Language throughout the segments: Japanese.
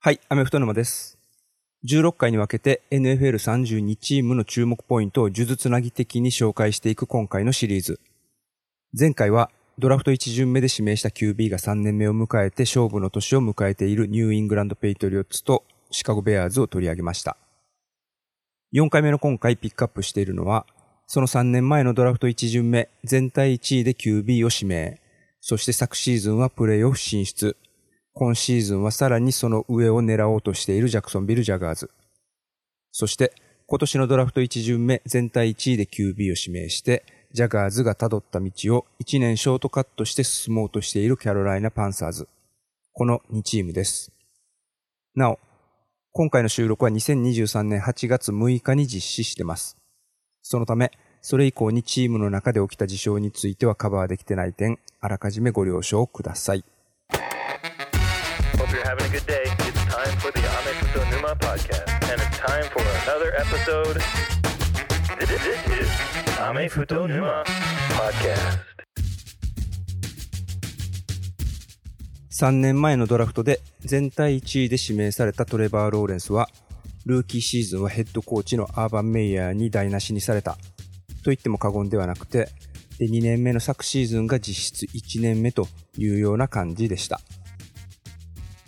はい、アメフト沼です。16回に分けて NFL32 チームの注目ポイントを数珠つなぎ的に紹介していく今回のシリーズ。前回はドラフト1巡目で指名した QB が3年目を迎えて勝負の年を迎えているニューイングランドペイトリオッツとシカゴベアーズを取り上げました。4回目の今回ピックアップしているのは、その3年前のドラフト1巡目、全体1位で QB を指名。そして昨シーズンはプレイオフ進出。今シーズンはさらにその上を狙おうとしているジャクソンビル・ジャガーズ。そして今年のドラフト1巡目全体1位で QB を指名して、ジャガーズが辿った道を1年ショートカットして進もうとしているキャロライナ・パンサーズ。この2チームです。なお、今回の収録は2023年8月6日に実施してます。そのため、それ以降にチームの中で起きた事象についてはカバーできてない点、あらかじめご了承ください。Having a good day. It's time for the Amefuto Numa podcast, and it's time for another episode. This is Amefuto Numa podcast. 3年前のドラフトで全体1位で指名されたトレバー・ローレンスは、ルーキーシーズンはヘッドコーチのアーバン・メイヤーに台無しにされた。と言っても過言ではなくて、で2年目の昨シーズンが実質1年目というような感じでした。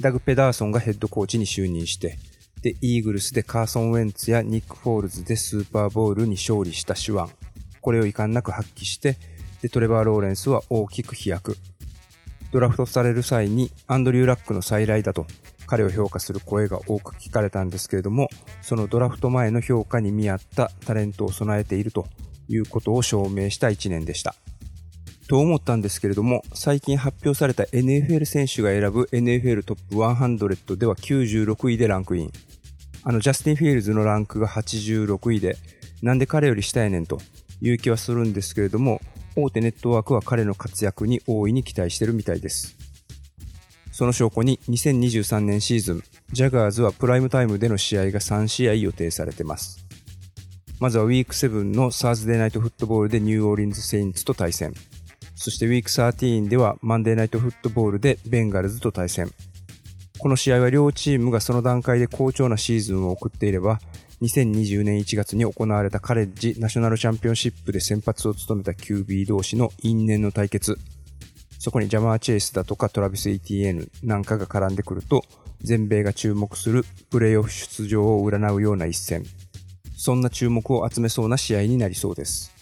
ダグ・ペダーソンがヘッドコーチに就任して、で、イーグルスでカーソン・ウェンツやニック・フォールズでスーパーボウルに勝利した手腕。これを遺憾なく発揮して、で、トレバー・ローレンスは大きく飛躍。ドラフトされる際にアンドリュー・ラックの再来だと彼を評価する声が多く聞かれたんですけれども、そのドラフト前の評価に見合ったタレントを備えているということを証明した1年でした。と思ったんですけれども、最近発表された NFL 選手が選ぶ NFL トップ100では96位でランクイン。あの、ジャスティン・フィールズのランクが86位で、なんで彼より下やねんという気はするんですけれども、大手ネットワークは彼の活躍に大いに期待してるみたいです。その証拠に2023年シーズン、ジャガーズはプライムタイムでの試合が3試合予定されてます。まずはウィーク7のサーズデーナイトフットボールでニューオーリンズ・セインツと対戦。そしてウィーク13ではマンデーナイトフットボールでベンガルズと対戦。この試合は両チームがその段階で好調なシーズンを送っていれば、2020年1月に行われたカレッジナショナルチャンピオンシップで先発を務めた QB 同士の因縁の対決。そこにジャマー・チェイスだとかトラビス・イティエヌなんかが絡んでくると、全米が注目するプレイオフ出場を占うような一戦。そんな注目を集めそうな試合になりそうです。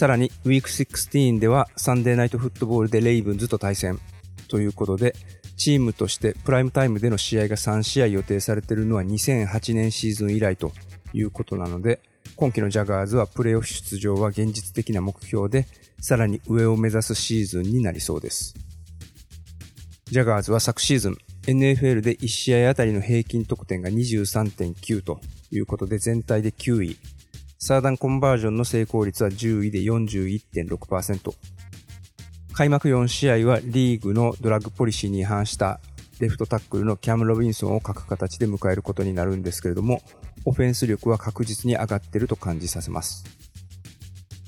さらに、ウィーク16ではサンデーナイトフットボールでレイブンズと対戦。ということで、チームとしてプライムタイムでの試合が3試合予定されているのは2008年シーズン以来ということなので、今季のジャガーズはプレーオフ出場は現実的な目標で、さらに上を目指すシーズンになりそうです。ジャガーズは昨シーズン、NFL で1試合あたりの平均得点が23.9ということで全体で9位。サーダンコンバージョンの成功率は10位で41.6%。開幕4試合はリーグのドラッグポリシーに違反したレフトタックルのキャム・ロビンソンを欠く形で迎えることになるんですけれども、オフェンス力は確実に上がっていると感じさせます。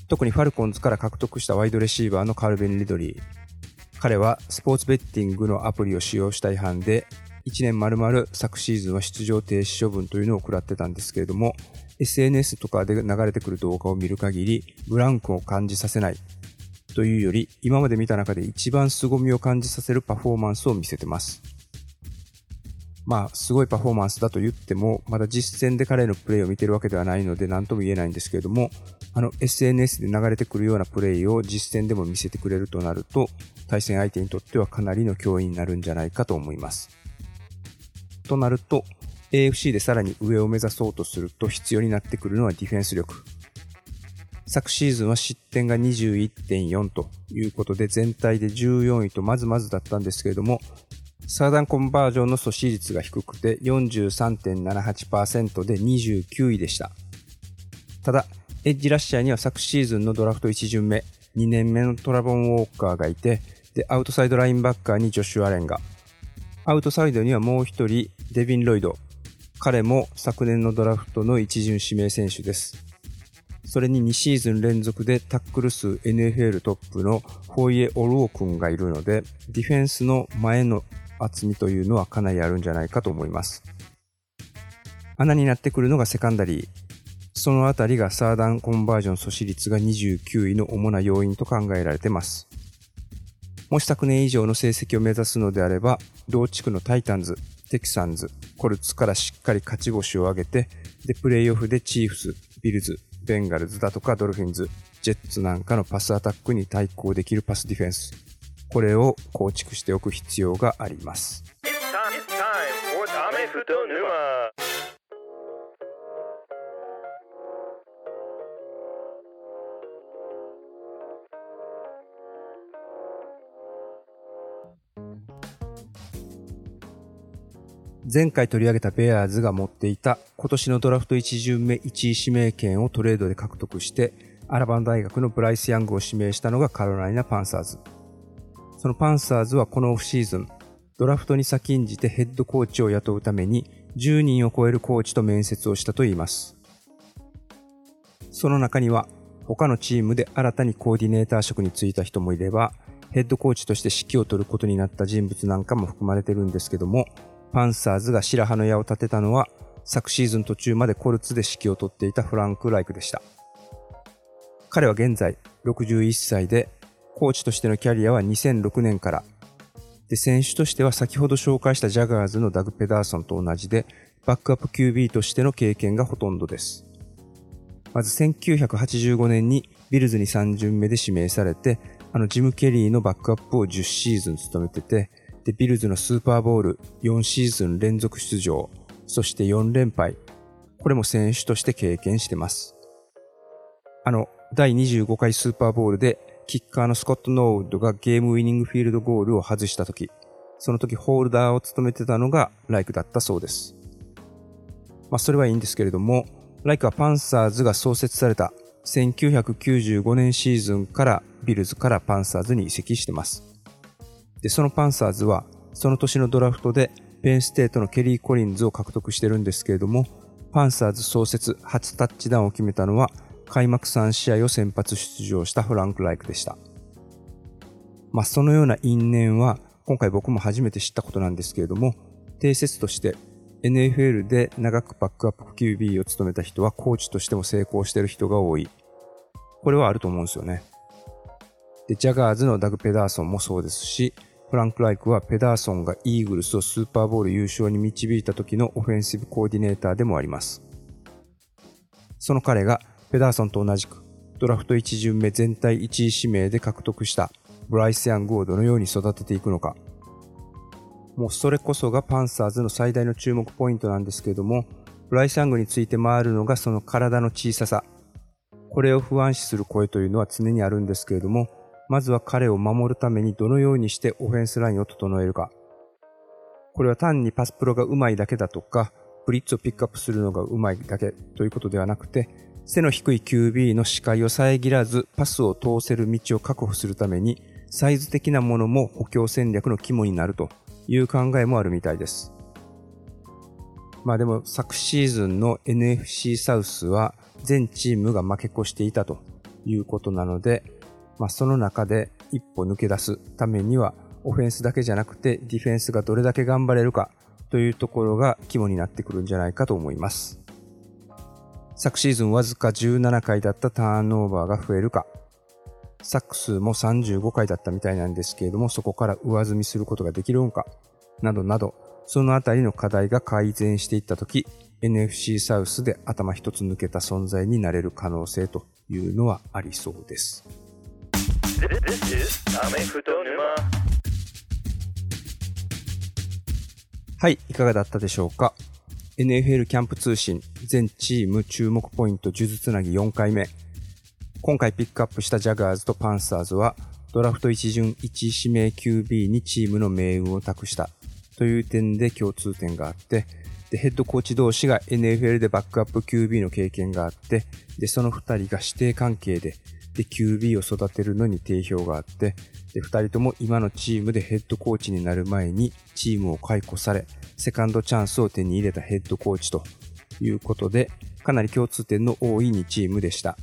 特にファルコンズから獲得したワイドレシーバーのカルベン・リドリー。彼はスポーツベッティングのアプリを使用した違反で、1年丸々昨シーズンは出場停止処分というのを食らってたんですけれども、SNS とかで流れてくる動画を見る限り、ブランクを感じさせないというより、今まで見た中で一番凄みを感じさせるパフォーマンスを見せてます。まあ、すごいパフォーマンスだと言っても、まだ実戦で彼のプレイを見てるわけではないので何とも言えないんですけれども、あの SNS で流れてくるようなプレイを実戦でも見せてくれるとなると、対戦相手にとってはかなりの脅威になるんじゃないかと思います。となると、AFC でさらに上を目指そうとすると必要になってくるのはディフェンス力。昨シーズンは失点が21.4ということで全体で14位とまずまずだったんですけれども、サーダンコンバージョンの阻止率が低くて43.78%で29位でした。ただ、エッジラッシャーには昨シーズンのドラフト1巡目、2年目のトラボン・ウォーカーがいて、で、アウトサイドラインバッカーにジョシュ・アレンが、アウトサイドにはもう一人、デビン・ロイド。彼も昨年のドラフトの一巡指名選手です。それに2シーズン連続でタックル数 NFL トップのフォイエ・オルオ君がいるので、ディフェンスの前の厚みというのはかなりあるんじゃないかと思います。穴になってくるのがセカンダリー。そのあたりがサードダウンコンバージョン阻止率が29位の主な要因と考えられています。もし昨年以上の成績を目指すのであれば、同地区のタイタンズ、テキサンズ、コルツからしっかり勝ち星を挙げて、で、プレイオフでチーフス、ビルズ、ベンガルズだとかドルフィンズ、ジェッツなんかのパスアタックに対抗できるパスディフェンス。これを構築しておく必要があります。It's time, it's time 前回取り上げたベアーズが持っていた今年のドラフト1巡目1位指名権をトレードで獲得して、アラバン大学のブライス・ヤングを指名したのがカロライナ・パンサーズ。そのパンサーズはこのオフシーズン、ドラフトに先んじてヘッドコーチを雇うために10人を超えるコーチと面接をしたといいます。その中には他のチームで新たにコーディネーター職に就いた人もいれば、ヘッドコーチとして指揮を取ることになった人物なんかも含まれてるんですけども、パンサーズが白羽の矢を立てたのは、昨シーズン途中までコルツで指揮を取っていたフランク・ライクでした。彼は現在61歳で、コーチとしてのキャリアは2006年から。で、選手としては先ほど紹介したジャガーズのダグ・ペダーソンと同じで、バックアップ QB としての経験がほとんどです。まず1985年にビルズに3巡目で指名されて、あのジム・ケリーのバックアップを10シーズン務めてて、で、ビルズのスーパーボール4シーズン連続出場、そして4連敗。これも選手として経験してます。あの、第25回スーパーボールで、キッカーのスコット・ノーウッドがゲームウィニングフィールドゴールを外した時、その時ホールダーを務めてたのがライクだったそうです。まあ、それはいいんですけれども、ライクはパンサーズが創設された1995年シーズンからビルズからパンサーズに移籍してます。で、そのパンサーズは、その年のドラフトで、ペンステートのケリー・コリンズを獲得してるんですけれども、パンサーズ創設初タッチダウンを決めたのは、開幕3試合を先発出場したフランク・ライクでした。まあ、そのような因縁は、今回僕も初めて知ったことなんですけれども、定説として NFL で長くバックアップ QB を務めた人はコーチとしても成功してる人が多い。これはあると思うんですよね。で、ジャガーズのダグ・ペダーソンもそうですし、フランク・ライクはペダーソンがイーグルスをスーパーボール優勝に導いた時のオフェンシブコーディネーターでもあります。その彼がペダーソンと同じくドラフト1巡目全体1位指名で獲得したブライス・ヤングをどのように育てていくのか。もうそれこそがパンサーズの最大の注目ポイントなんですけれども、ブライス・ヤングについて回るのがその体の小ささ。これを不安視する声というのは常にあるんですけれども、まずは彼を守るためにどのようにしてオフェンスラインを整えるか。これは単にパスプロが上手いだけだとか、ブリッツをピックアップするのが上手いだけということではなくて、背の低い QB の視界を遮らずパスを通せる道を確保するために、サイズ的なものも補強戦略の肝になるという考えもあるみたいです。まあでも昨シーズンの NFC サウスは全チームが負け越していたということなので、まあその中で一歩抜け出すためにはオフェンスだけじゃなくてディフェンスがどれだけ頑張れるかというところが肝になってくるんじゃないかと思います。昨シーズンわずか17回だったターンオーバーが増えるか、サックスも35回だったみたいなんですけれども、そこから上積みすることができるのか、などなど、そのあたりの課題が改善していったとき、NFC サウスで頭一つ抜けた存在になれる可能性というのはありそうです。はい、いかがだったでしょうか ?NFL キャンプ通信全チーム注目ポイント呪術つなぎ4回目。今回ピックアップしたジャガーズとパンサーズはドラフト1巡1指名 QB にチームの命運を託したという点で共通点があって、で、ヘッドコーチ同士が NFL でバックアップ QB の経験があって、で、その2人が師弟関係で、で、QB を育てるのに定評があって、で、2人とも今のチームでヘッドコーチになる前にチームを解雇され、セカンドチャンスを手に入れたヘッドコーチということで、かなり共通点の多い2チームでした。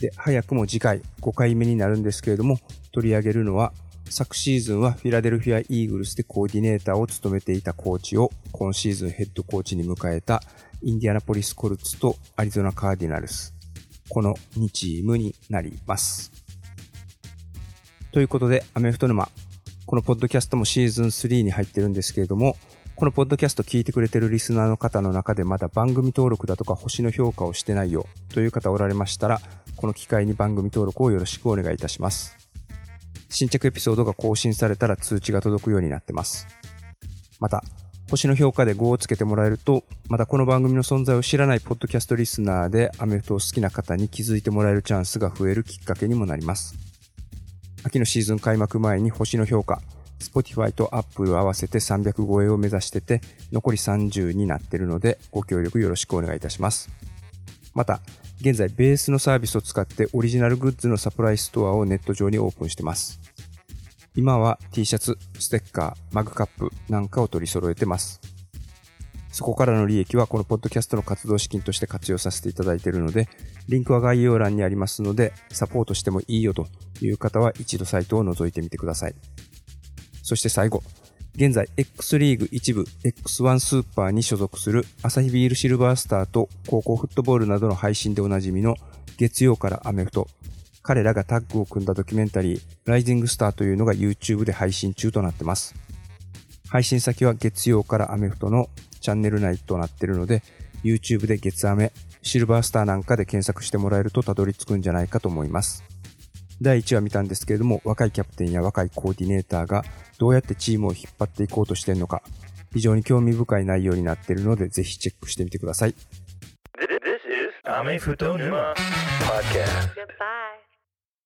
で、早くも次回5回目になるんですけれども、取り上げるのは昨シーズンはフィラデルフィア・イーグルスでコーディネーターを務めていたコーチを今シーズンヘッドコーチに迎えたインディアナポリス・コルツとアリゾナ・カーディナルス。この2チームになります。ということで、アメフト沼。このポッドキャストもシーズン3に入ってるんですけれども、このポッドキャスト聞いてくれてるリスナーの方の中でまだ番組登録だとか星の評価をしてないよという方おられましたら、この機会に番組登録をよろしくお願いいたします。新着エピソードが更新されたら通知が届くようになってます。また、星の評価で5をつけてもらえると、またこの番組の存在を知らないポッドキャストリスナーでアメフトを好きな方に気づいてもらえるチャンスが増えるきっかけにもなります。秋のシーズン開幕前に星の評価、Spotify と Apple 合わせて300超えを目指してて、残り30になってるので、ご協力よろしくお願いいたします。また、現在ベースのサービスを使ってオリジナルグッズのサプライストアをネット上にオープンしてます。今は T シャツ、ステッカー、マグカップなんかを取り揃えてます。そこからの利益はこのポッドキャストの活動資金として活用させていただいているので、リンクは概要欄にありますので、サポートしてもいいよという方は一度サイトを覗いてみてください。そして最後、現在 X リーグ一部 X1 スーパーに所属するアサヒビールシルバースターと高校フットボールなどの配信でおなじみの月曜からアメフト。彼らがタッグを組んだドキュメンタリー、ライジングスターというのが YouTube で配信中となってます。配信先は月曜からアメフトのチャンネル内となっているので、YouTube で月アメ、シルバースターなんかで検索してもらえるとたどり着くんじゃないかと思います。第1話見たんですけれども、若いキャプテンや若いコーディネーターがどうやってチームを引っ張っていこうとしているのか、非常に興味深い内容になっているので、ぜひチェックしてみてください。This is Ame Futo Numa Podcast. Goodbye.